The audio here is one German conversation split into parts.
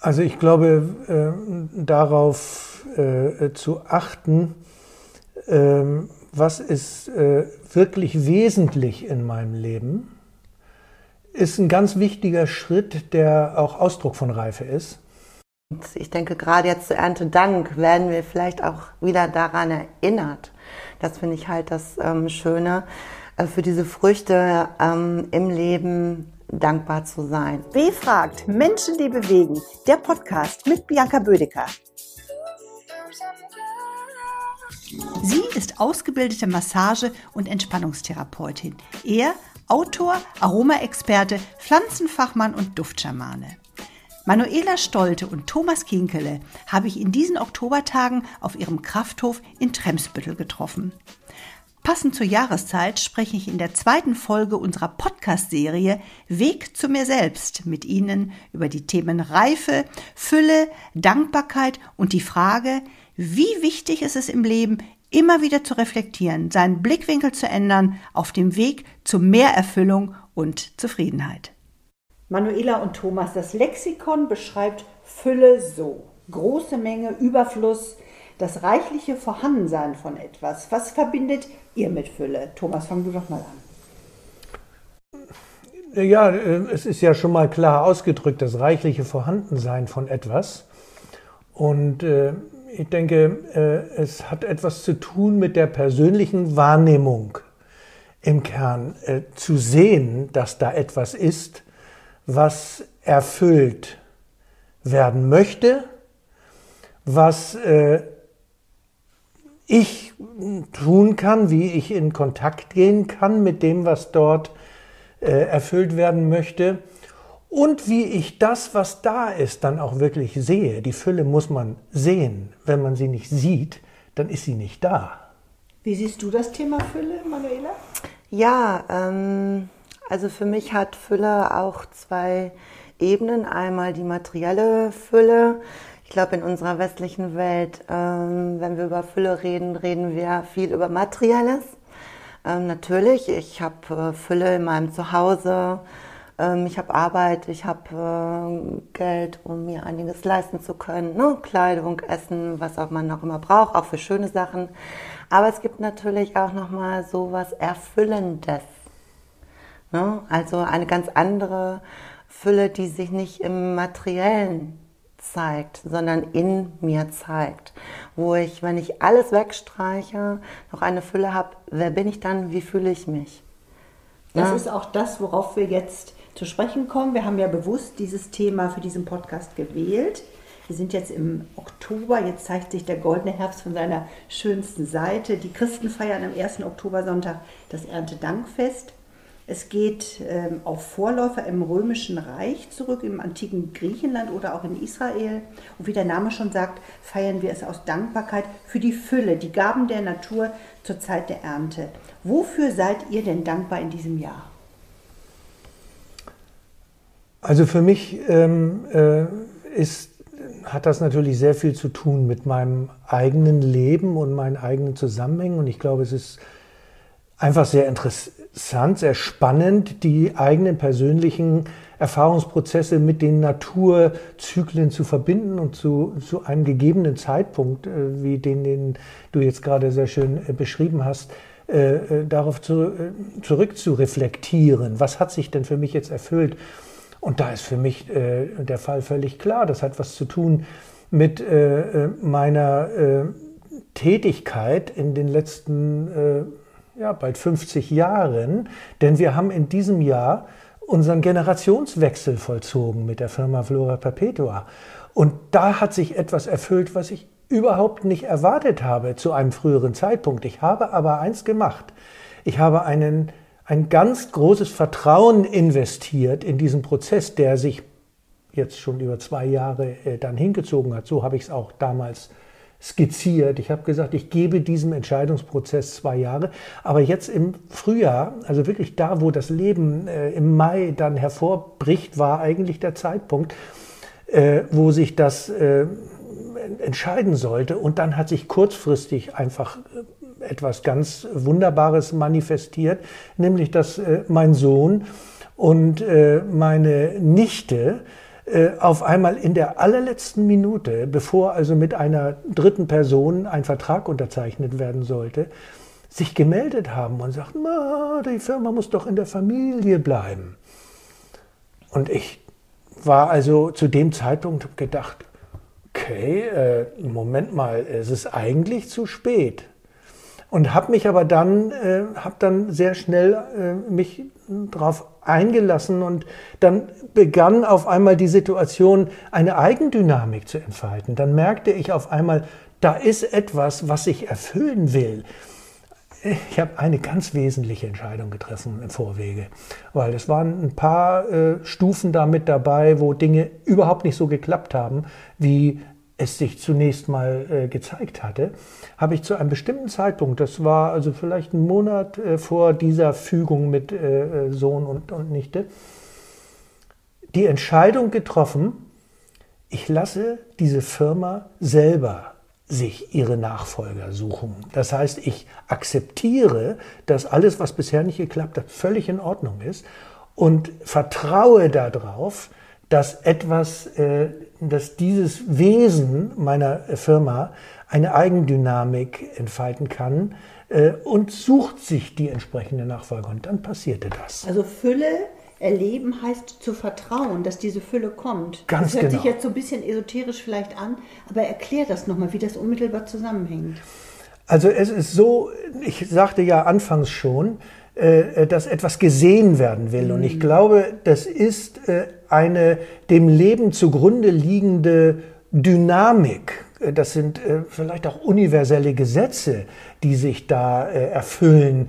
Also ich glaube, äh, darauf äh, zu achten, äh, was ist äh, wirklich wesentlich in meinem Leben, ist ein ganz wichtiger Schritt, der auch Ausdruck von Reife ist. Ich denke, gerade jetzt zu Erntedank werden wir vielleicht auch wieder daran erinnert. Das finde ich halt das ähm, Schöne, äh, für diese Früchte ähm, im Leben dankbar zu sein. W fragt Menschen, die bewegen. Der Podcast mit Bianca Bödecker. Sie ist ausgebildete Massage- und Entspannungstherapeutin. Er Autor, Aromaexperte, Pflanzenfachmann und Duftschamane. Manuela Stolte und Thomas Kinkele habe ich in diesen Oktobertagen auf ihrem Krafthof in Tremsbüttel getroffen. Passend zur Jahreszeit spreche ich in der zweiten Folge unserer Podcast-Serie Weg zu mir selbst mit Ihnen über die Themen Reife, Fülle, Dankbarkeit und die Frage, wie wichtig ist es im Leben, immer wieder zu reflektieren, seinen Blickwinkel zu ändern auf dem Weg zu mehr Erfüllung und Zufriedenheit. Manuela und Thomas, das Lexikon beschreibt Fülle so. Große Menge, Überfluss, das reichliche Vorhandensein von etwas. Was verbindet ihr mit Fülle? Thomas, fang du doch mal an. Ja, äh, es ist ja schon mal klar ausgedrückt, das reichliche Vorhandensein von etwas. Und äh, ich denke, äh, es hat etwas zu tun mit der persönlichen Wahrnehmung im Kern. Zu sehen, dass da etwas ist, was erfüllt werden möchte, was äh, ich tun kann, wie ich in Kontakt gehen kann mit dem, was dort äh, erfüllt werden möchte und wie ich das, was da ist, dann auch wirklich sehe. Die Fülle muss man sehen. Wenn man sie nicht sieht, dann ist sie nicht da. Wie siehst du das Thema Fülle, Manuela? Ja, ähm, also für mich hat Fülle auch zwei Ebenen. Einmal die materielle Fülle. Ich glaube, in unserer westlichen Welt, ähm, wenn wir über Fülle reden, reden wir viel über Materielles. Ähm, natürlich, ich habe äh, Fülle in meinem Zuhause. Ähm, ich habe Arbeit, ich habe äh, Geld, um mir einiges leisten zu können. Ne? Kleidung, Essen, was auch man noch immer braucht, auch für schöne Sachen. Aber es gibt natürlich auch nochmal so was Erfüllendes. Ne? Also eine ganz andere Fülle, die sich nicht im Materiellen zeigt, sondern in mir zeigt. Wo ich, wenn ich alles wegstreiche, noch eine Fülle habe, wer bin ich dann, wie fühle ich mich? Das ja? ist auch das, worauf wir jetzt zu sprechen kommen. Wir haben ja bewusst dieses Thema für diesen Podcast gewählt. Wir sind jetzt im Oktober, jetzt zeigt sich der goldene Herbst von seiner schönsten Seite. Die Christen feiern am ersten Oktobersonntag das Erntedankfest. Es geht ähm, auf Vorläufer im Römischen Reich zurück, im antiken Griechenland oder auch in Israel. Und wie der Name schon sagt, feiern wir es aus Dankbarkeit für die Fülle, die Gaben der Natur zur Zeit der Ernte. Wofür seid ihr denn dankbar in diesem Jahr? Also für mich ähm, äh, ist, hat das natürlich sehr viel zu tun mit meinem eigenen Leben und meinen eigenen Zusammenhängen. Und ich glaube, es ist einfach sehr interessant, sehr spannend, die eigenen persönlichen Erfahrungsprozesse mit den Naturzyklen zu verbinden und zu, zu einem gegebenen Zeitpunkt, äh, wie den, den du jetzt gerade sehr schön äh, beschrieben hast, äh, darauf zu, zurück zu reflektieren. Was hat sich denn für mich jetzt erfüllt? Und da ist für mich der Fall völlig klar. Das hat was zu tun mit meiner Tätigkeit in den letzten ja, bald 50 Jahren, denn wir haben in diesem Jahr unseren Generationswechsel vollzogen mit der Firma Flora Perpetua. Und da hat sich etwas erfüllt, was ich überhaupt nicht erwartet habe zu einem früheren Zeitpunkt. Ich habe aber eins gemacht. Ich habe einen, ein ganz großes Vertrauen investiert in diesen Prozess, der sich jetzt schon über zwei Jahre äh, dann hingezogen hat. So habe ich es auch damals skizziert. Ich habe gesagt, ich gebe diesem Entscheidungsprozess zwei Jahre. Aber jetzt im Frühjahr, also wirklich da, wo das Leben äh, im Mai dann hervorbricht, war eigentlich der Zeitpunkt, äh, wo sich das äh, entscheiden sollte. Und dann hat sich kurzfristig einfach äh, etwas ganz Wunderbares manifestiert, nämlich dass äh, mein Sohn und äh, meine Nichte auf einmal in der allerletzten Minute, bevor also mit einer dritten Person ein Vertrag unterzeichnet werden sollte, sich gemeldet haben und sagten, die Firma muss doch in der Familie bleiben. Und ich war also zu dem Zeitpunkt gedacht, okay, äh, Moment mal, es ist eigentlich zu spät. Und habe mich aber dann, äh, habe dann sehr schnell äh, mich darauf eingelassen und dann begann auf einmal die Situation, eine Eigendynamik zu entfalten. Dann merkte ich auf einmal, da ist etwas, was ich erfüllen will. Ich habe eine ganz wesentliche Entscheidung getroffen im Vorwege, weil es waren ein paar äh, Stufen da mit dabei, wo Dinge überhaupt nicht so geklappt haben, wie es sich zunächst mal äh, gezeigt hatte, habe ich zu einem bestimmten Zeitpunkt, das war also vielleicht ein Monat äh, vor dieser Fügung mit äh, äh, Sohn und, und Nichte, die Entscheidung getroffen, ich lasse diese Firma selber sich ihre Nachfolger suchen. Das heißt, ich akzeptiere, dass alles, was bisher nicht geklappt hat, völlig in Ordnung ist und vertraue darauf, dass etwas, äh, dass dieses Wesen meiner Firma eine Eigendynamik entfalten kann äh, und sucht sich die entsprechende Nachfolge. Und dann passierte das. Also Fülle erleben heißt zu vertrauen, dass diese Fülle kommt. Ganz das hört genau. sich jetzt so ein bisschen esoterisch vielleicht an, aber erklär das nochmal, wie das unmittelbar zusammenhängt. Also es ist so, ich sagte ja anfangs schon, äh, dass etwas gesehen werden will. Und ich glaube, das ist äh, eine dem Leben zugrunde liegende Dynamik. Äh, das sind vielleicht auch universelle Gesetze, die sich da erfüllen,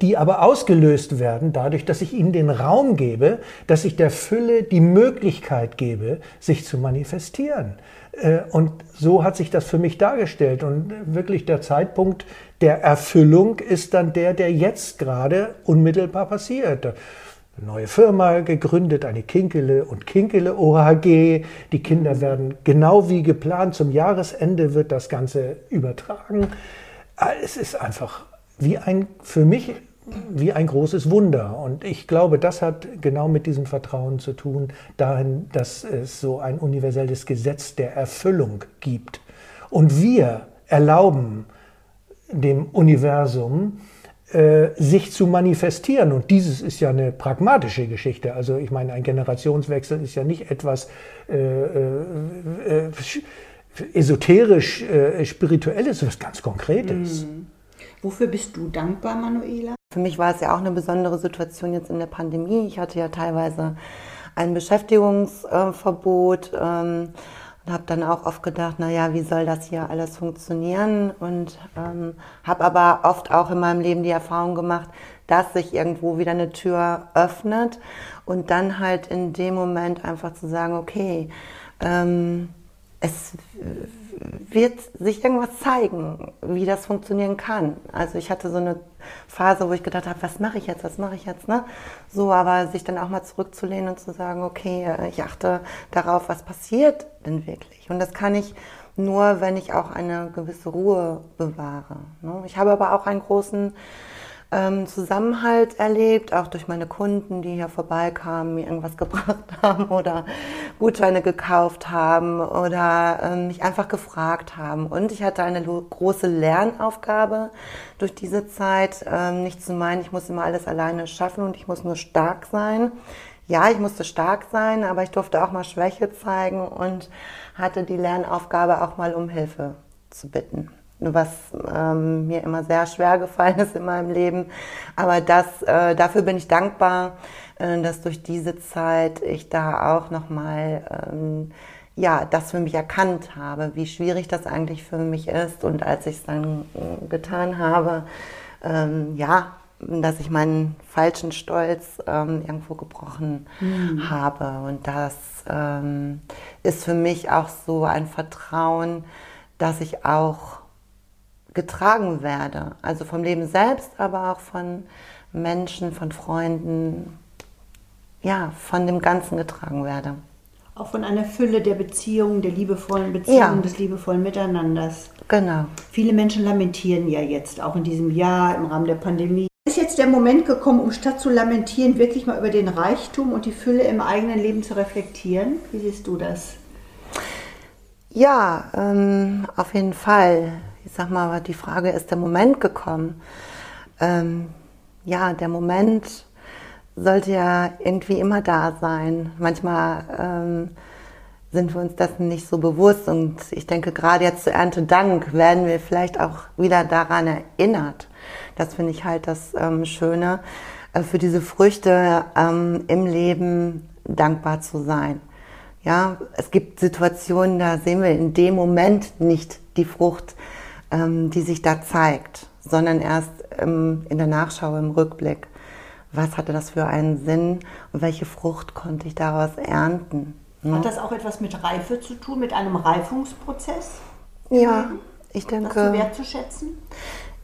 die aber ausgelöst werden dadurch, dass ich ihnen den Raum gebe, dass ich der Fülle die Möglichkeit gebe, sich zu manifestieren. Und so hat sich das für mich dargestellt. Und wirklich der Zeitpunkt der Erfüllung ist dann der, der jetzt gerade unmittelbar passiert. Eine neue Firma gegründet, eine Kinkele und Kinkele OHG. Die Kinder werden genau wie geplant zum Jahresende wird das Ganze übertragen. Es ist einfach wie ein, für mich wie ein großes Wunder. Und ich glaube, das hat genau mit diesem Vertrauen zu tun, dahin, dass es so ein universelles Gesetz der Erfüllung gibt. Und wir erlauben dem Universum, äh, sich zu manifestieren. Und dieses ist ja eine pragmatische Geschichte. Also ich meine, ein Generationswechsel ist ja nicht etwas äh, äh, esoterisch, äh, spirituelles, was ganz Konkretes. Mhm. Wofür bist du dankbar, Manuela? Für mich war es ja auch eine besondere Situation jetzt in der Pandemie. Ich hatte ja teilweise ein Beschäftigungsverbot ähm, und habe dann auch oft gedacht, na ja, wie soll das hier alles funktionieren? Und ähm, habe aber oft auch in meinem Leben die Erfahrung gemacht, dass sich irgendwo wieder eine Tür öffnet und dann halt in dem Moment einfach zu sagen, okay, ähm, es wird sich irgendwas zeigen, wie das funktionieren kann. Also ich hatte so eine Phase, wo ich gedacht habe, was mache ich jetzt, was mache ich jetzt, ne? So, aber sich dann auch mal zurückzulehnen und zu sagen, okay, ich achte darauf, was passiert denn wirklich. Und das kann ich nur, wenn ich auch eine gewisse Ruhe bewahre. Ne? Ich habe aber auch einen großen ähm, Zusammenhalt erlebt, auch durch meine Kunden, die hier vorbeikamen, mir irgendwas gebracht haben oder Gutscheine gekauft haben oder ähm, mich einfach gefragt haben. Und ich hatte eine große Lernaufgabe durch diese Zeit, ähm, nicht zu meinen, ich muss immer alles alleine schaffen und ich muss nur stark sein. Ja, ich musste stark sein, aber ich durfte auch mal Schwäche zeigen und hatte die Lernaufgabe auch mal um Hilfe zu bitten was ähm, mir immer sehr schwer gefallen ist in meinem Leben. Aber das, äh, dafür bin ich dankbar, äh, dass durch diese Zeit ich da auch nochmal, ähm, ja, das für mich erkannt habe, wie schwierig das eigentlich für mich ist. Und als ich es dann äh, getan habe, ähm, ja, dass ich meinen falschen Stolz ähm, irgendwo gebrochen mhm. habe. Und das ähm, ist für mich auch so ein Vertrauen, dass ich auch getragen werde. Also vom Leben selbst, aber auch von Menschen, von Freunden, ja, von dem Ganzen getragen werde. Auch von einer Fülle der Beziehungen, der liebevollen Beziehungen, ja. des liebevollen Miteinanders. Genau. Viele Menschen lamentieren ja jetzt, auch in diesem Jahr im Rahmen der Pandemie, Ist jetzt der Moment gekommen, um statt zu lamentieren, wirklich mal über den Reichtum und die Fülle im eigenen Leben zu reflektieren? Wie siehst du das? Ja, ähm, auf jeden Fall. Ich sag mal, die Frage ist der Moment gekommen. Ähm, ja, der Moment sollte ja irgendwie immer da sein. Manchmal ähm, sind wir uns dessen nicht so bewusst und ich denke, gerade jetzt zu Erntedank werden wir vielleicht auch wieder daran erinnert. Das finde ich halt das ähm, Schöne, äh, für diese Früchte ähm, im Leben dankbar zu sein. Ja, es gibt Situationen, da sehen wir in dem Moment nicht die Frucht, ähm, die sich da zeigt, sondern erst ähm, in der Nachschau, im Rückblick. Was hatte das für einen Sinn und welche Frucht konnte ich daraus ernten? Ne? Hat das auch etwas mit Reife zu tun, mit einem Reifungsprozess? Ja, ich denke. Das wertzuschätzen?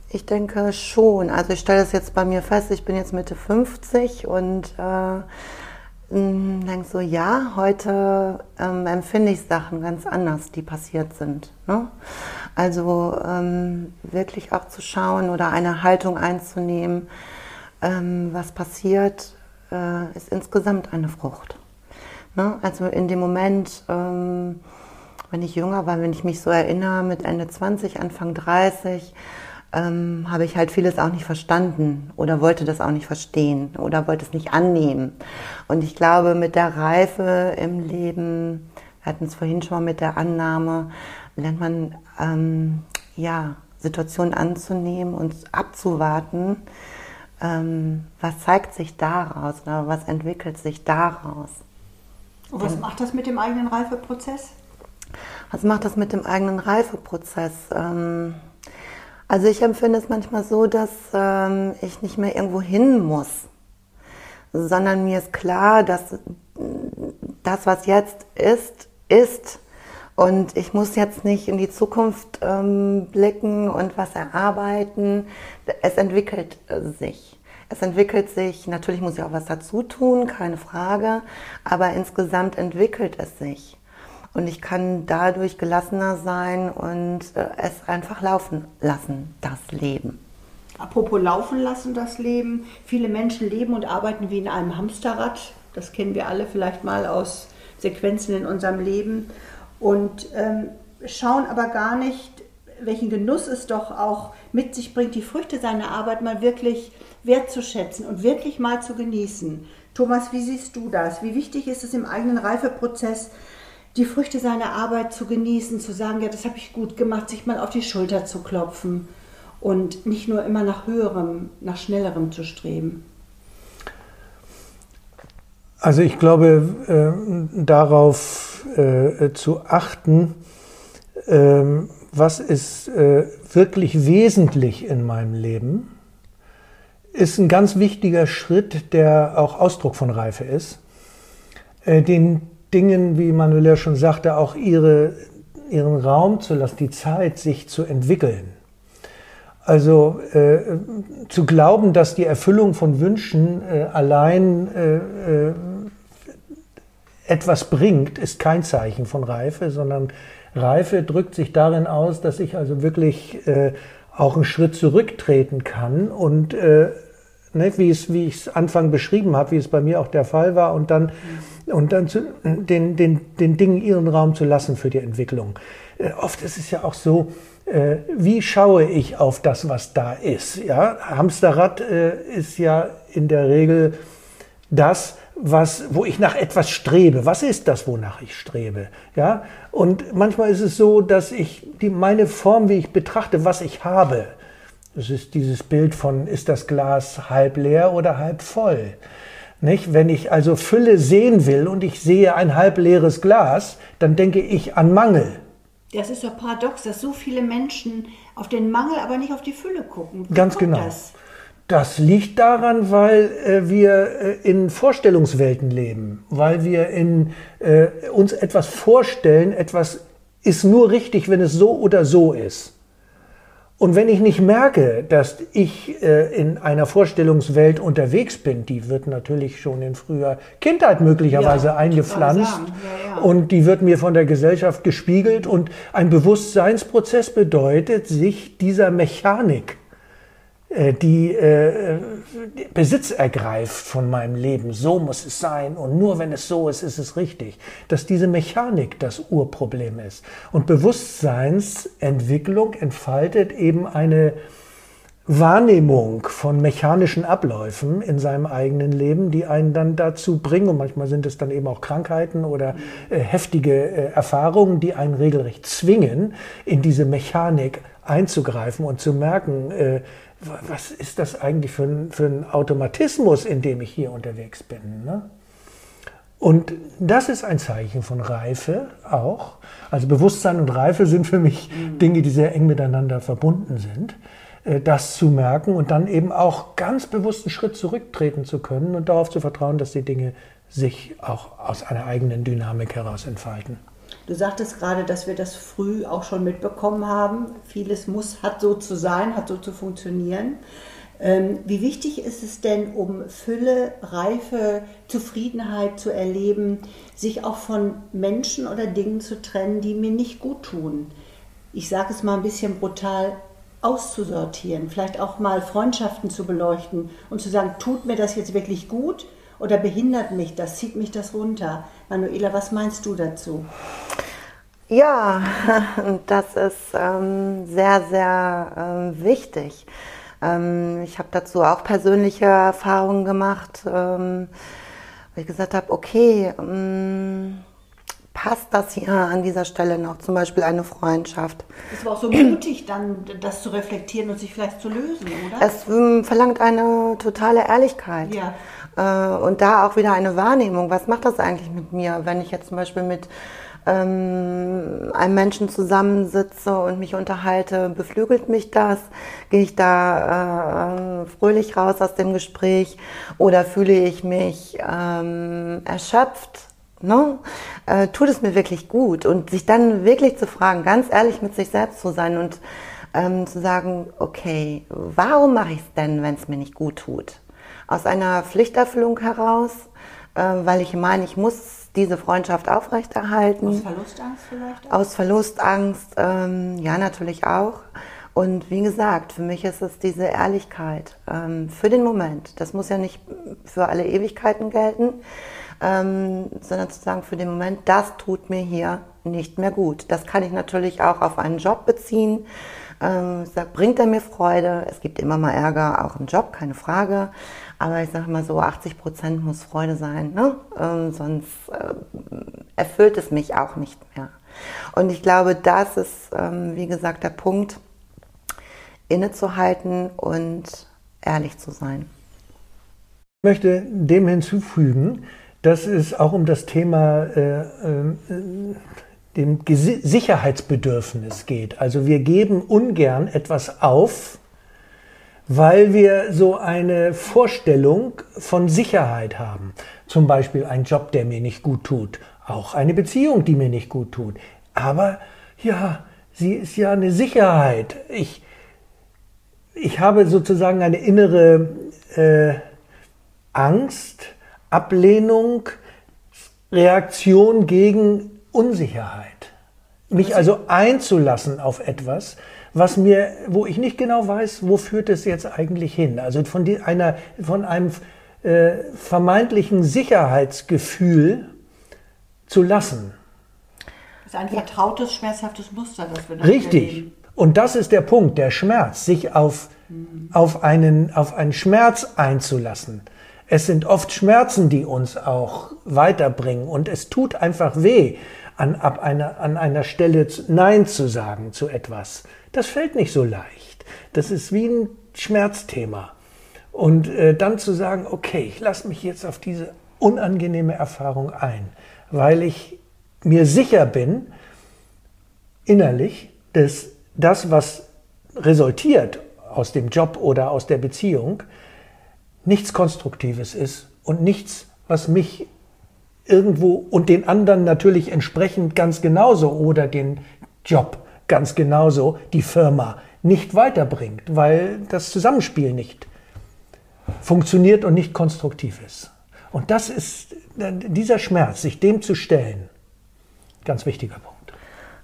Ich denke schon. Also ich stelle das jetzt bei mir fest, ich bin jetzt Mitte 50 und äh, hm, denke so, ja, heute ähm, empfinde ich Sachen ganz anders, die passiert sind. Ne? Also ähm, wirklich auch zu schauen oder eine Haltung einzunehmen, ähm, was passiert, äh, ist insgesamt eine Frucht. Ne? Also in dem Moment, ähm, wenn ich jünger war, wenn ich mich so erinnere, mit Ende 20, Anfang 30, ähm, habe ich halt vieles auch nicht verstanden oder wollte das auch nicht verstehen oder wollte es nicht annehmen. Und ich glaube, mit der Reife im Leben, wir hatten es vorhin schon mal mit der Annahme, lernt man ähm, ja, Situationen anzunehmen und abzuwarten, ähm, was zeigt sich daraus oder was entwickelt sich daraus. Und was macht das mit dem eigenen Reifeprozess? Was macht das mit dem eigenen Reifeprozess? Ähm, also ich empfinde es manchmal so, dass ähm, ich nicht mehr irgendwo hin muss, sondern mir ist klar, dass das, was jetzt ist, ist. Und ich muss jetzt nicht in die Zukunft ähm, blicken und was erarbeiten. Es entwickelt äh, sich. Es entwickelt sich, natürlich muss ich auch was dazu tun, keine Frage, aber insgesamt entwickelt es sich. Und ich kann dadurch gelassener sein und äh, es einfach laufen lassen, das Leben. Apropos laufen lassen, das Leben. Viele Menschen leben und arbeiten wie in einem Hamsterrad. Das kennen wir alle vielleicht mal aus Sequenzen in unserem Leben. Und ähm, schauen aber gar nicht, welchen Genuss es doch auch mit sich bringt, die Früchte seiner Arbeit mal wirklich wertzuschätzen und wirklich mal zu genießen. Thomas, wie siehst du das? Wie wichtig ist es im eigenen Reifeprozess, die Früchte seiner Arbeit zu genießen, zu sagen, ja, das habe ich gut gemacht, sich mal auf die Schulter zu klopfen und nicht nur immer nach höherem, nach schnellerem zu streben. Also ich glaube, äh, darauf äh, zu achten, äh, was ist äh, wirklich wesentlich in meinem Leben, ist ein ganz wichtiger Schritt, der auch Ausdruck von Reife ist, äh, den Dingen, wie Manuela schon sagte, auch ihre, ihren Raum zu lassen, die Zeit, sich zu entwickeln. Also äh, zu glauben, dass die Erfüllung von Wünschen äh, allein äh, äh, etwas bringt, ist kein Zeichen von Reife, sondern Reife drückt sich darin aus, dass ich also wirklich äh, auch einen Schritt zurücktreten kann und äh, ne, wie, es, wie ich es Anfang beschrieben habe, wie es bei mir auch der Fall war und dann und dann zu, den, den, den Dingen ihren Raum zu lassen für die Entwicklung. Äh, oft ist es ja auch so, äh, wie schaue ich auf das, was da ist? Ja? Hamsterrad äh, ist ja in der Regel das, was, wo ich nach etwas strebe. Was ist das, wonach ich strebe? Ja? Und manchmal ist es so, dass ich die, meine Form, wie ich betrachte, was ich habe, das ist dieses Bild von, ist das Glas halb leer oder halb voll? Nicht? Wenn ich also Fülle sehen will und ich sehe ein halb leeres Glas, dann denke ich an Mangel. Das ist doch paradox, dass so viele Menschen auf den Mangel, aber nicht auf die Fülle gucken. Wie Ganz genau. Das? das? liegt daran, weil äh, wir äh, in Vorstellungswelten leben, weil wir in, äh, uns etwas vorstellen, etwas ist nur richtig, wenn es so oder so ist. Und wenn ich nicht merke, dass ich äh, in einer Vorstellungswelt unterwegs bin, die wird natürlich schon in früher Kindheit möglicherweise ja, eingepflanzt ja, ja. und die wird mir von der Gesellschaft gespiegelt und ein Bewusstseinsprozess bedeutet, sich dieser Mechanik die äh, Besitz ergreift von meinem Leben. So muss es sein und nur wenn es so ist, ist es richtig. Dass diese Mechanik das Urproblem ist. Und Bewusstseinsentwicklung entfaltet eben eine Wahrnehmung von mechanischen Abläufen in seinem eigenen Leben, die einen dann dazu bringen, und manchmal sind es dann eben auch Krankheiten oder äh, heftige äh, Erfahrungen, die einen regelrecht zwingen, in diese Mechanik einzugreifen und zu merken, äh, was ist das eigentlich für ein, für ein Automatismus, in dem ich hier unterwegs bin. Ne? Und das ist ein Zeichen von Reife auch. Also Bewusstsein und Reife sind für mich mhm. Dinge, die sehr eng miteinander verbunden sind. Äh, das zu merken und dann eben auch ganz bewusst einen Schritt zurücktreten zu können und darauf zu vertrauen, dass die Dinge sich auch aus einer eigenen Dynamik heraus entfalten. Du sagtest gerade, dass wir das früh auch schon mitbekommen haben. Vieles muss, hat so zu sein, hat so zu funktionieren. Ähm, wie wichtig ist es denn, um Fülle, Reife, Zufriedenheit zu erleben, sich auch von Menschen oder Dingen zu trennen, die mir nicht gut tun? Ich sage es mal ein bisschen brutal, auszusortieren, vielleicht auch mal Freundschaften zu beleuchten und zu sagen, tut mir das jetzt wirklich gut oder behindert mich das, zieht mich das runter? Manuela, was meinst du dazu? Ja, das ist ähm, sehr, sehr ähm, wichtig. Ähm, ich habe dazu auch persönliche Erfahrungen gemacht, ähm, wo ich gesagt habe, okay, ähm, passt das hier an dieser Stelle noch, zum Beispiel eine Freundschaft. Es war auch so mutig, dann das zu reflektieren und sich vielleicht zu lösen, oder? Es ähm, verlangt eine totale Ehrlichkeit. Ja. Äh, und da auch wieder eine Wahrnehmung. Was macht das eigentlich mit mir, wenn ich jetzt zum Beispiel mit ähm, einem Menschen zusammensitze und mich unterhalte, beflügelt mich das? Gehe ich da äh, fröhlich raus aus dem Gespräch oder fühle ich mich ähm, erschöpft? Ne? Äh, tut es mir wirklich gut? Und sich dann wirklich zu fragen, ganz ehrlich mit sich selbst zu sein und ähm, zu sagen, okay, warum mache ich es denn, wenn es mir nicht gut tut? aus einer Pflichterfüllung heraus, äh, weil ich meine, ich muss diese Freundschaft aufrechterhalten. Aus Verlustangst vielleicht? Auch? Aus Verlustangst, ähm, ja natürlich auch. Und wie gesagt, für mich ist es diese Ehrlichkeit ähm, für den Moment. Das muss ja nicht für alle Ewigkeiten gelten, ähm, sondern zu sagen, für den Moment, das tut mir hier nicht mehr gut. Das kann ich natürlich auch auf einen Job beziehen. Ähm, sag, bringt er mir Freude? Es gibt immer mal Ärger, auch im Job, keine Frage. Aber ich sage mal so, 80 Prozent muss Freude sein, ne? Ähm, sonst äh, erfüllt es mich auch nicht mehr. Und ich glaube, das ist, ähm, wie gesagt, der Punkt, innezuhalten und ehrlich zu sein. Ich möchte dem hinzufügen, dass es auch um das Thema äh, äh, dem Sicherheitsbedürfnis geht. Also wir geben ungern etwas auf, weil wir so eine Vorstellung von Sicherheit haben. Zum Beispiel ein Job, der mir nicht gut tut, auch eine Beziehung, die mir nicht gut tut. Aber ja, sie ist ja eine Sicherheit. Ich, ich habe sozusagen eine innere äh, Angst, Ablehnung, Reaktion gegen Unsicherheit. Mich also einzulassen auf etwas, was mir, wo ich nicht genau weiß, wo führt es jetzt eigentlich hin. Also von, die, einer, von einem äh, vermeintlichen Sicherheitsgefühl zu lassen. Das ist ein vertrautes, schmerzhaftes Muster, das wir Richtig. Und das ist der Punkt, der Schmerz, sich auf, mhm. auf, einen, auf einen Schmerz einzulassen. Es sind oft Schmerzen, die uns auch weiterbringen und es tut einfach weh, an, ab einer, an einer Stelle Nein zu sagen zu etwas. Das fällt nicht so leicht. Das ist wie ein Schmerzthema. Und äh, dann zu sagen, okay, ich lasse mich jetzt auf diese unangenehme Erfahrung ein, weil ich mir sicher bin, innerlich, dass das, was resultiert aus dem Job oder aus der Beziehung, nichts Konstruktives ist und nichts, was mich irgendwo und den anderen natürlich entsprechend ganz genauso oder den Job ganz genauso die Firma nicht weiterbringt, weil das Zusammenspiel nicht funktioniert und nicht konstruktiv ist. Und das ist dieser Schmerz, sich dem zu stellen, ganz wichtiger Punkt.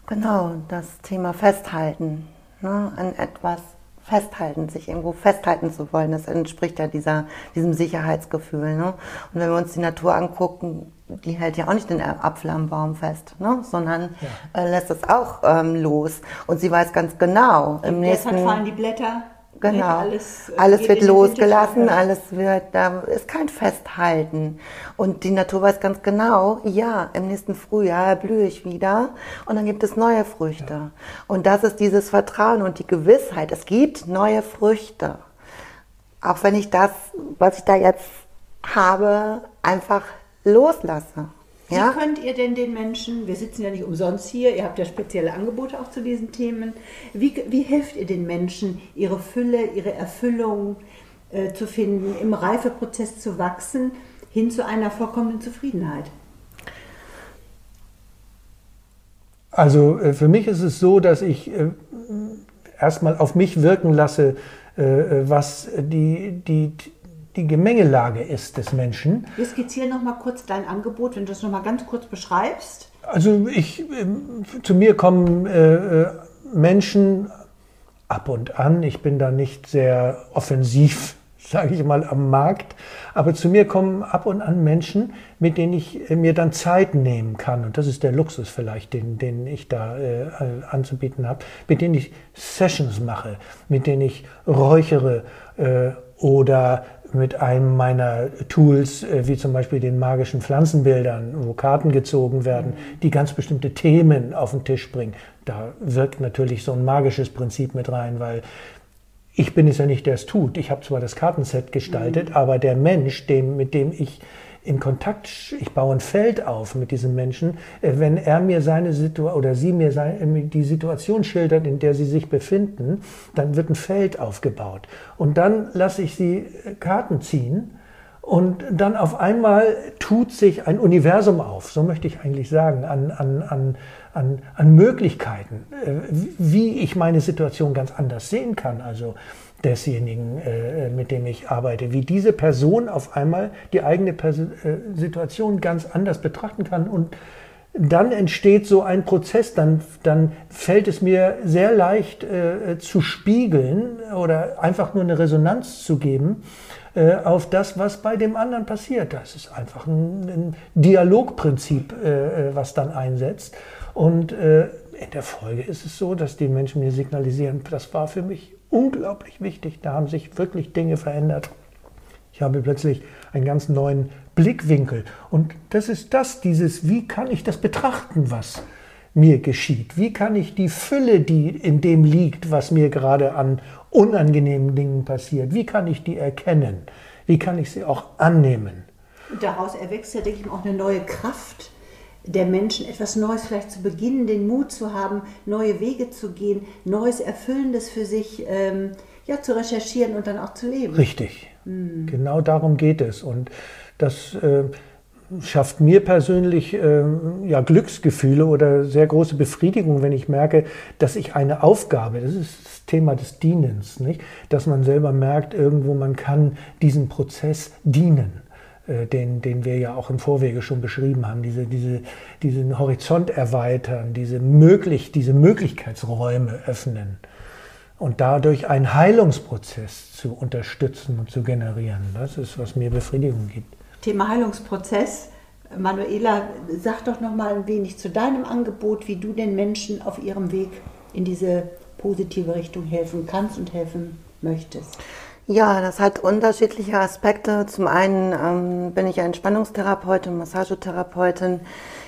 Genau, das Thema Festhalten, ne, an etwas festhalten, sich irgendwo festhalten zu wollen. Das entspricht ja dieser, diesem Sicherheitsgefühl. Ne? Und wenn wir uns die Natur angucken, die hält ja auch nicht den Apfel am Baum fest, ne? sondern ja. äh, lässt es auch ähm, los. Und sie weiß ganz genau. Im nächsten fallen die Blätter Genau. Alles, äh, alles wird losgelassen, alles wird, da ist kein Festhalten. Und die Natur weiß ganz genau, ja, im nächsten Frühjahr blühe ich wieder und dann gibt es neue Früchte. Ja. Und das ist dieses Vertrauen und die Gewissheit, es gibt neue Früchte. Auch wenn ich das, was ich da jetzt habe, einfach loslasse. Ja? Wie könnt ihr denn den Menschen, wir sitzen ja nicht umsonst hier, ihr habt ja spezielle Angebote auch zu diesen Themen, wie, wie helft ihr den Menschen, ihre Fülle, ihre Erfüllung äh, zu finden, im Reifeprozess zu wachsen, hin zu einer vollkommenen Zufriedenheit? Also äh, für mich ist es so, dass ich äh, erstmal auf mich wirken lasse, äh, äh was die, die, die Gemengelage ist des Menschen. Wir skizzieren noch mal kurz dein Angebot, wenn du das noch mal ganz kurz beschreibst. Also ich, ähm, zu mir kommen äh, äh, Menschen ab und an. Ich bin da nicht sehr offensiv, sage ich mal, am Markt. Aber zu mir kommen ab und an Menschen, mit denen ich äh, mir dann Zeit nehmen kann. Und das ist der Luxus vielleicht, den, den ich da äh, anzubieten habe. Mit denen ich Sessions mache, mit denen ich räuchere äh, oder mit einem meiner Tools, äh, wie zum Beispiel den magischen Pflanzenbildern, wo Karten gezogen werden, die ganz bestimmte Themen auf den Tisch bringen. Da wirkt natürlich so ein magisches Prinzip mit rein, weil ich bin es ja nicht, der es tut. Ich habe zwar das Kartenset gestaltet, mhm. aber der Mensch, dem, mit dem ich in Kontakt, ich baue ein Feld auf mit diesem Menschen, äh, wenn er mir seine Situation oder sie mir seine, die Situation schildert, in der sie sich befinden, dann wird ein Feld aufgebaut. Und dann lasse ich sie äh, Karten ziehen und dann auf einmal tut sich ein Universum auf, so möchte ich eigentlich sagen, an, an, an, an, an Möglichkeiten, äh, wie ich meine Situation ganz anders sehen kann. Also desjenigen, äh, mit dem ich arbeite, wie diese Person auf einmal die eigene Pers äh, Situation ganz anders betrachten kann und dann entsteht so ein Prozess, dann, dann fällt es mir sehr leicht äh, zu spiegeln oder einfach nur eine Resonanz zu geben äh, auf das, was bei dem anderen passiert. Das ist einfach ein, ein Dialogprinzip, äh, äh was dann einsetzt. Und in der Folge ist es so, dass die Menschen mir signalisieren, das war für mich unglaublich wichtig. Da haben sich wirklich Dinge verändert. Ich habe plötzlich einen ganz neuen Blickwinkel. Und das ist das, dieses, wie kann ich das betrachten, was mir geschieht? Wie kann ich die Fülle, die in dem liegt, was mir gerade an unangenehmen Dingen passiert, wie kann ich die erkennen? Wie kann ich sie auch annehmen? daraus erwächst ja, denke ich, auch eine neue Kraft der Menschen, etwas Neues vielleicht zu beginnen, den Mut zu haben, neue Wege zu gehen, Neues Erfüllendes für sich ähm, ja, zu recherchieren und dann auch zu leben. Richtig. Mhm. Genau darum geht es. Und das äh, schafft mir persönlich äh, ja, Glücksgefühle oder sehr große Befriedigung, wenn ich merke, dass ich eine Aufgabe, das ist das Thema des Dienens, nicht? dass man selber merkt, irgendwo man kann diesem Prozess dienen. Äh, den, den wir ja auch im Vorwege schon beschrieben haben, diese, diese, diesen Horizont erweitern, diese, möglich, diese Möglichkeitsräume öffnen und dadurch einen Heilungsprozess zu unterstützen und zu generieren. Das ist, was mir Befriedigung gibt. Thema Heilungsprozess. Manuela, sag doch noch mal ein wenig zu deinem Angebot, wie du den Menschen auf ihrem Weg in diese positive Richtung helfen kannst und helfen möchtest. Ja, das hat unterschiedliche Aspekte. Zum einen ähm, bin ich Entspannungstherapeutin, Massagetherapeutin.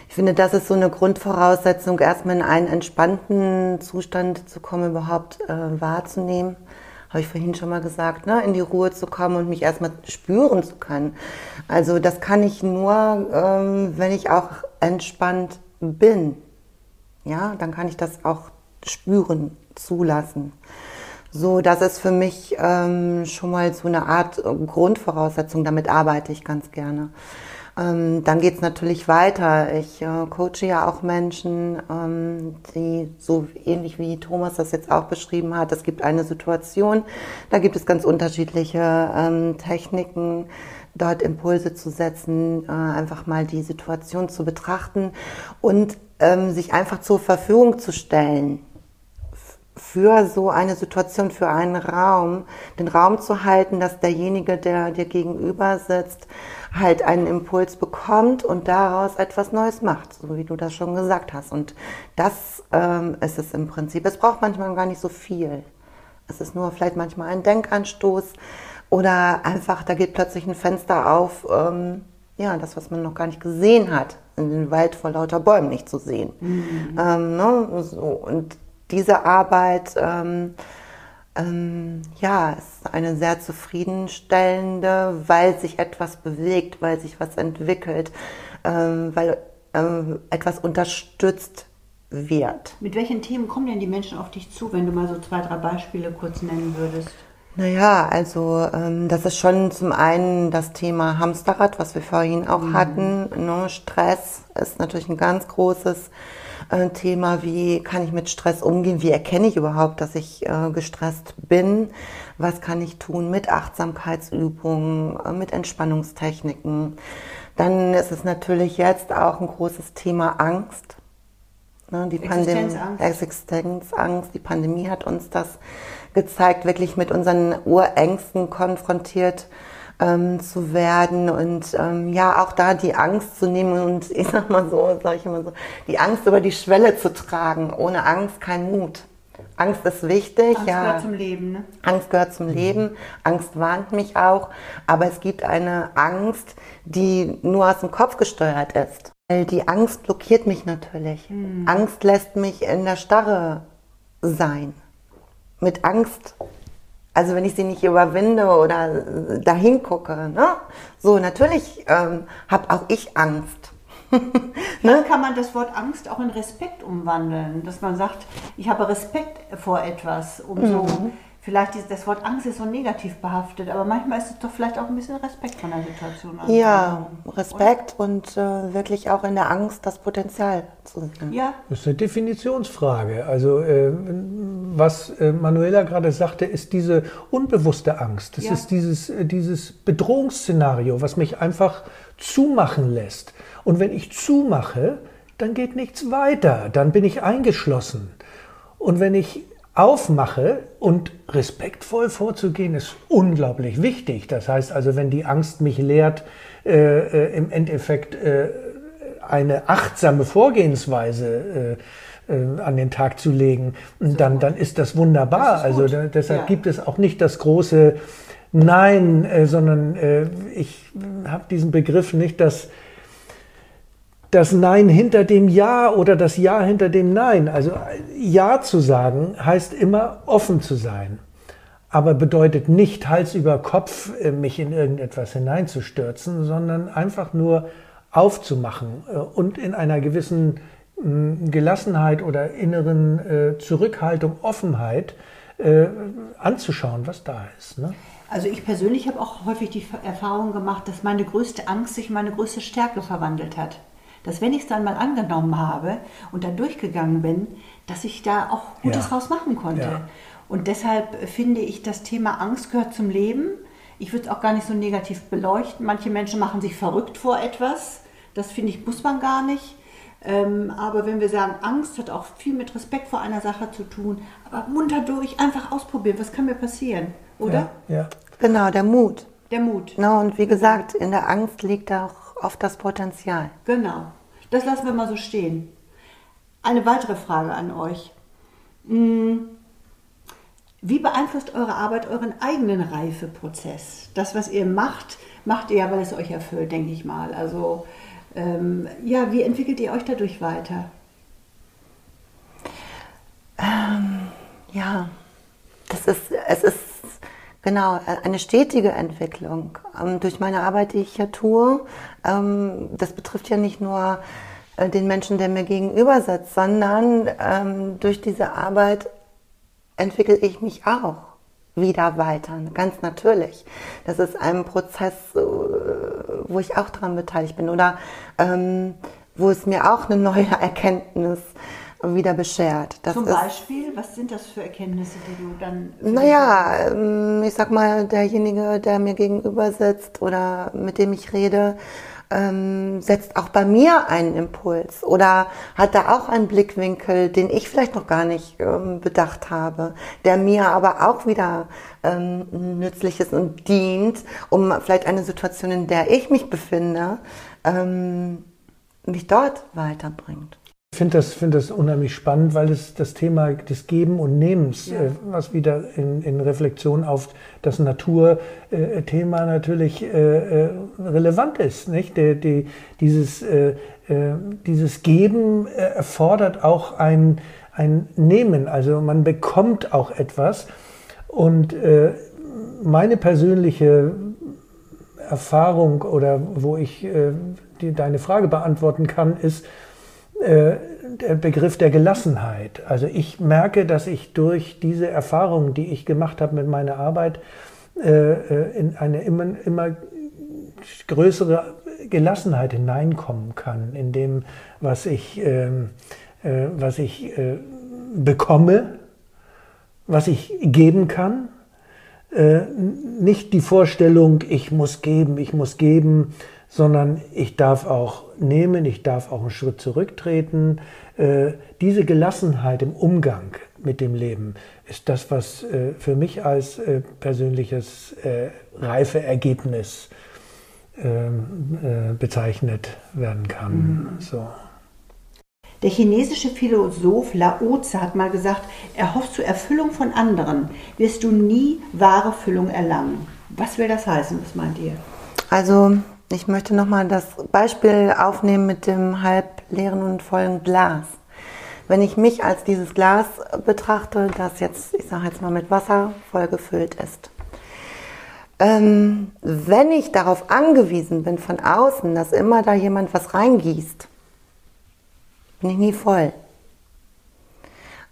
Ich finde, das ist so eine Grundvoraussetzung, erstmal in einen entspannten Zustand zu kommen, überhaupt äh, wahrzunehmen. Habe ich vorhin schon mal gesagt, ne? in die Ruhe zu kommen und mich erstmal spüren zu können. Also das kann ich nur, ähm, wenn ich auch entspannt bin. Ja, dann kann ich das auch spüren, zulassen. So, das ist für mich ähm, schon mal so eine Art äh, Grundvoraussetzung. Damit arbeite ich ganz gerne. Ähm, dann geht's natürlich weiter. Ich äh, coache ja auch Menschen, ähm, die so ähnlich wie Thomas das jetzt auch beschrieben hat. Es gibt eine Situation, da gibt es ganz unterschiedliche ähm, Techniken, dort Impulse zu setzen, äh, einfach mal die Situation zu betrachten und ähm, sich einfach zur Verfügung zu stellen für so eine Situation, für einen Raum, den Raum zu halten, dass derjenige, der dir gegenüber sitzt, halt einen Impuls bekommt und daraus etwas Neues macht, so wie du das schon gesagt hast. Und das ähm, ist es im Prinzip. Es braucht manchmal gar nicht so viel. Es ist nur vielleicht manchmal ein Denkanstoß oder einfach, da geht plötzlich ein Fenster auf, ähm, ja, das, was man noch gar nicht gesehen hat, in den Wald vor lauter Bäumen nicht zu sehen. Mhm. Ähm, ne? so. Und diese Arbeit, ähm, ähm, ja, ist eine sehr zufriedenstellende, weil sich etwas bewegt, weil sich was entwickelt, ähm, weil ähm, etwas unterstützt wird. Mit welchen Themen kommen denn die Menschen auf dich zu, wenn du mal so zwei, drei Beispiele kurz nennen würdest? Naja, also ähm, das ist schon zum einen das Thema Hamsterrad, was wir vorhin auch mhm. hatten. Ne? Stress ist natürlich ein ganz großes äh, Thema. Wie kann ich mit Stress umgehen? Wie erkenne ich überhaupt, dass ich äh, gestresst bin? Was kann ich tun mit Achtsamkeitsübungen, äh, mit Entspannungstechniken? Dann ist es natürlich jetzt auch ein großes Thema Angst. Ne, die Existenzangst. Existenzangst. Die Pandemie hat uns das gezeigt, wirklich mit unseren Urängsten konfrontiert ähm, zu werden und ähm, ja auch da die Angst zu nehmen und ich sag mal so, sag ich immer so, die Angst über die Schwelle zu tragen. Ohne Angst kein Mut. Angst ist wichtig. Angst ja. gehört zum Leben. Ne? Angst gehört zum Leben. Angst warnt mich auch. Aber es gibt eine Angst, die nur aus dem Kopf gesteuert ist. Die Angst blockiert mich natürlich. Mhm. Angst lässt mich in der Starre sein mit Angst. Also wenn ich sie nicht überwinde oder dahin gucke, ne? So, natürlich ähm, habe auch ich Angst. ne? kann man das Wort Angst auch in Respekt umwandeln, dass man sagt, ich habe Respekt vor etwas, um mhm. so vielleicht ist das Wort Angst ist so negativ behaftet, aber manchmal ist es doch vielleicht auch ein bisschen Respekt von der Situation. Ja, Respekt oder? und äh, wirklich auch in der Angst das Potenzial zu sehen. Ja. Das ist eine Definitionsfrage. Also äh, was äh, Manuela gerade sagte, ist diese unbewusste Angst. Das ja. ist dieses, äh, dieses Bedrohungsszenario, was mich einfach zumachen lässt. Und wenn ich zumache, dann geht nichts weiter. Dann bin ich eingeschlossen. Und wenn ich aufmache und respektvoll vorzugehen, ist unglaublich wichtig. Das heißt also, wenn die Angst mich lehrt, äh, äh, im Endeffekt äh, eine achtsame Vorgehensweise äh, äh, an den Tag zu legen, dann, dann ist das wunderbar. Das ist also da, deshalb ja. gibt es auch nicht das große Nein, sondern ich habe diesen Begriff nicht, dass das Nein hinter dem Ja oder das Ja hinter dem Nein. Also Ja zu sagen heißt immer offen zu sein, aber bedeutet nicht Hals über Kopf äh, mich in irgendetwas hineinzustürzen, sondern einfach nur aufzumachen äh, und in einer gewissen mm, Gelassenheit oder inneren äh, Zurückhaltung, Offenheit anzuschauen, was da ist. Ne? Also ich persönlich habe auch häufig die Erfahrung gemacht, dass meine größte Angst sich in meine größte Stärke verwandelt hat dass wenn ich es dann mal angenommen habe und dann durchgegangen bin, dass ich da auch Gutes ja. draus machen konnte. Ja. Und deshalb finde ich, das Thema Angst gehört zum Leben. Ich würde es auch gar nicht so negativ beleuchten. Manche Menschen machen sich verrückt vor etwas. Das finde ich, muss man gar nicht. Ähm, aber wenn wir sagen, Angst hat auch viel mit Respekt vor einer Sache zu tun, aber munter durch, einfach ausprobieren, was kann mir passieren, oder? Ja, ja. Genau, der Mut. Der Mut. No, und wie gesagt, in der Angst liegt auch auf das Potenzial. Genau. Das lassen wir mal so stehen. Eine weitere Frage an euch. Hm, wie beeinflusst eure Arbeit euren eigenen Reifeprozess? Das, was ihr macht, macht ihr ja, weil es euch erfüllt, denke ich mal. Also, ähm, ja, wie entwickelt ihr euch dadurch weiter? Ähm, ja, das ist, es ist Genau, äh, eine stetige Entwicklung. Ähm, durch meine Arbeit, die ich hier tue, ähm, das betrifft ja nicht nur äh, den Menschen, der mir gegenüber sitzt, sondern ähm, durch diese Arbeit entwickle ich mich auch wieder weiter, ganz natürlich. Das ist ein Prozess, äh, wo ich auch daran beteiligt bin oder wo es mir auch eine neue Erkenntnis wieder beschert. Das Zum Beispiel, was sind das für Erkenntnisse, die du dann... Naja, ähm, ich sag mal, derjenige, der mir gegenüber sitzt oder mit dem ich rede, ähm, setzt auch bei mir einen Impuls oder hat da auch einen Blickwinkel, den ich vielleicht noch gar nicht ähm, bedacht habe, der mir aber auch wieder ähm, nützlich ist und dient, um vielleicht eine Situation, in der ich mich befinde, ähm, mich dort weiterbringt. Ich finde das, find das unheimlich spannend, weil es das Thema des Geben und Nehmens, ja. äh, was wieder in, in, Reflexion auf das Naturthema äh, natürlich äh, äh, relevant ist. Nicht? Der, die, dieses, äh, äh, dieses Geben erfordert auch ein, ein Nehmen, also man bekommt auch etwas. Und meine persönliche Erfahrung oder wo ich die, deine Frage beantworten kann, ist, äh, der Begriff der Gelassenheit. Also ich merke, dass ich durch diese Erfahrungen, die ich gemacht habe mit meiner Arbeit, äh, äh, in eine immer, immer größere Gelassenheit hineinkommen kann, in dem, was ich, ähm, was ich bekomme, was ich geben kann. Nicht die Vorstellung, ich muss geben, ich muss geben, sondern ich darf auch nehmen, ich darf auch einen Schritt zurücktreten. Äh, diese Gelassenheit im Umgang mit dem Leben ist das, was äh, für mich als äh, persönliches Reifeergebnis ähm, bezeichnet werden kann. Mhm. So. Der chinesische Philosoph Laozi hat mal gesagt, erhoffst du Erfüllung von anderen, wirst du nie wahre Füllung erlangen. Was will das heißen? Was meint ihr? Also ich möchte nochmal das Beispiel aufnehmen mit dem halb leeren und vollen Glas. Wenn ich mich als dieses Glas betrachte, das jetzt, ich sage jetzt mal mit Wasser voll gefüllt ist. Ähm, wenn ich darauf angewiesen bin von außen, dass immer da jemand was reingießt, bin ich nie voll.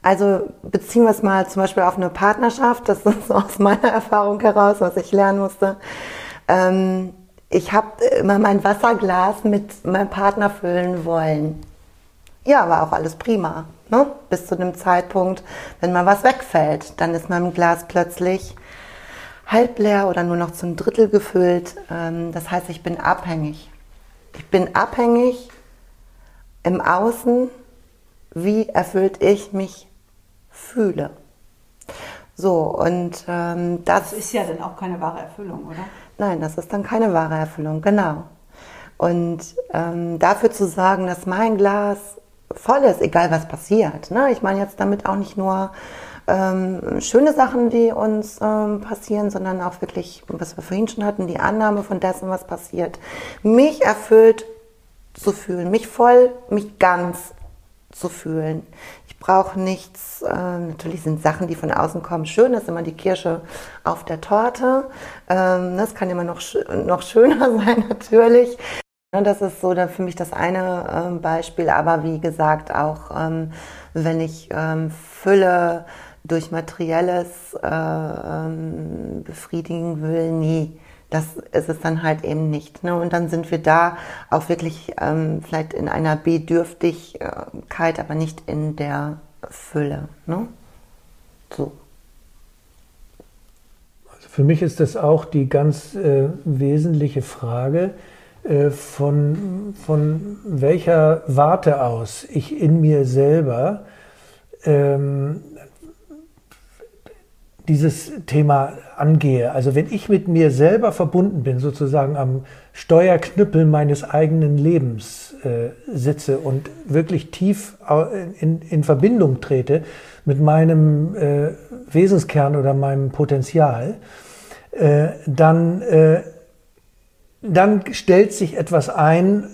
Also beziehen wir es mal zum Beispiel auf eine Partnerschaft, das ist aus meiner Erfahrung heraus, was ich lernen musste. Ähm, ich habe immer mein Wasserglas mit meinem Partner füllen wollen. Ja, war auch alles prima. Ne? Bis zu dem Zeitpunkt, wenn mal was wegfällt, dann ist mein Glas plötzlich halb leer oder nur noch zum Drittel gefüllt. Ähm, das heißt, ich bin abhängig. Ich bin abhängig im Außen, wie erfüllt ich mich fühle. So, und ähm, das, das ist ja dann auch keine wahre Erfüllung, oder? Nein, das ist dann keine wahre Erfüllung, genau. Und ähm, dafür zu sagen, dass mein Glas voll ist, egal was passiert. Ne? Ich meine jetzt damit auch nicht nur ähm, schöne Sachen, die uns ähm, passieren, sondern auch wirklich, was wir vorhin schon hatten, die Annahme von dessen, was passiert. Mich erfüllt zu fühlen, mich voll, mich ganz zu fühlen brauche nichts. Äh, natürlich sind Sachen, die von außen kommen, schön. Das ist immer die Kirsche auf der Torte. Ähm, das kann immer noch, noch schöner sein, natürlich. Das ist so für mich das eine ähm, Beispiel. Aber wie gesagt, auch ähm, wenn ich ähm, Fülle durch Materielles äh, ähm, befriedigen will, nie das ist es dann halt eben nicht. Ne? Und dann sind wir da auch wirklich ähm, vielleicht in einer Bedürftigkeit, aber nicht in der Fülle. Ne? So. Also für mich ist das auch die ganz äh, wesentliche Frage, äh, von, von welcher Warte aus ich in mir selber ähm, dieses Thema angehe. Also wenn ich mit mir selber verbunden bin, sozusagen am Steuerknüppel meines eigenen Lebens äh, sitze und wirklich tief in, in Verbindung trete mit meinem äh, Wesenskern oder meinem Potenzial, äh, dann, äh, dann stellt sich etwas ein,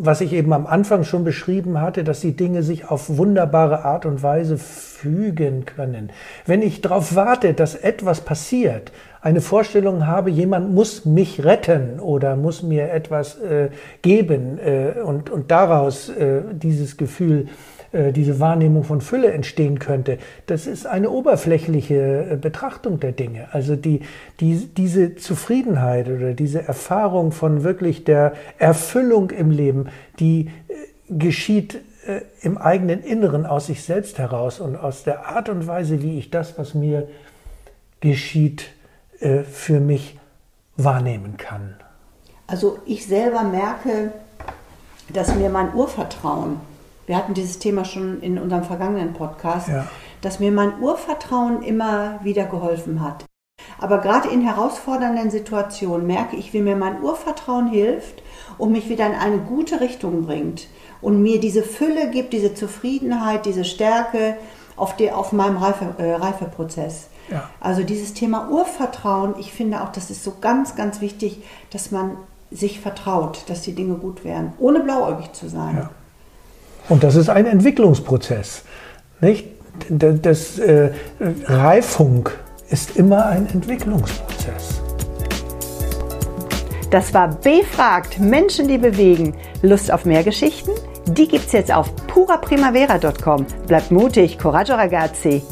was ich eben am Anfang schon beschrieben hatte, dass die Dinge sich auf wunderbare Art und Weise fügen können. Wenn ich darauf warte, dass etwas passiert, eine Vorstellung habe, jemand muss mich retten oder muss mir etwas äh, geben äh, und, und daraus äh, dieses Gefühl diese Wahrnehmung von Fülle entstehen könnte, das ist eine oberflächliche äh, Betrachtung der Dinge. Also die, die, diese Zufriedenheit oder diese Erfahrung von wirklich der Erfüllung im Leben, die äh, geschieht äh, im eigenen Inneren, aus sich selbst heraus und aus der Art und Weise, wie ich das, was mir geschieht, äh, für mich wahrnehmen kann. Also ich selber merke, dass mir mein Urvertrauen, wir hatten dieses Thema schon in unserem vergangenen Podcast, ja. dass mir mein Urvertrauen immer wieder geholfen hat. Aber gerade in herausfordernden Situationen merke ich, wie mir mein Urvertrauen hilft und mich wieder in eine gute Richtung bringt und mir diese Fülle gibt, diese Zufriedenheit, diese Stärke auf, die, auf meinem Reife, äh, Reifeprozess. Ja. Also dieses Thema Urvertrauen, ich finde auch, das ist so ganz, ganz wichtig, dass man sich vertraut, dass die Dinge gut werden, ohne blauäugig zu sein. Ja. Und das ist ein Entwicklungsprozess. Nicht? Das, äh, Reifung ist immer ein Entwicklungsprozess. Das war Befragt Menschen, die bewegen. Lust auf mehr Geschichten? Die gibt's jetzt auf puraprimavera.com. Bleibt mutig, coraggio ragazzi.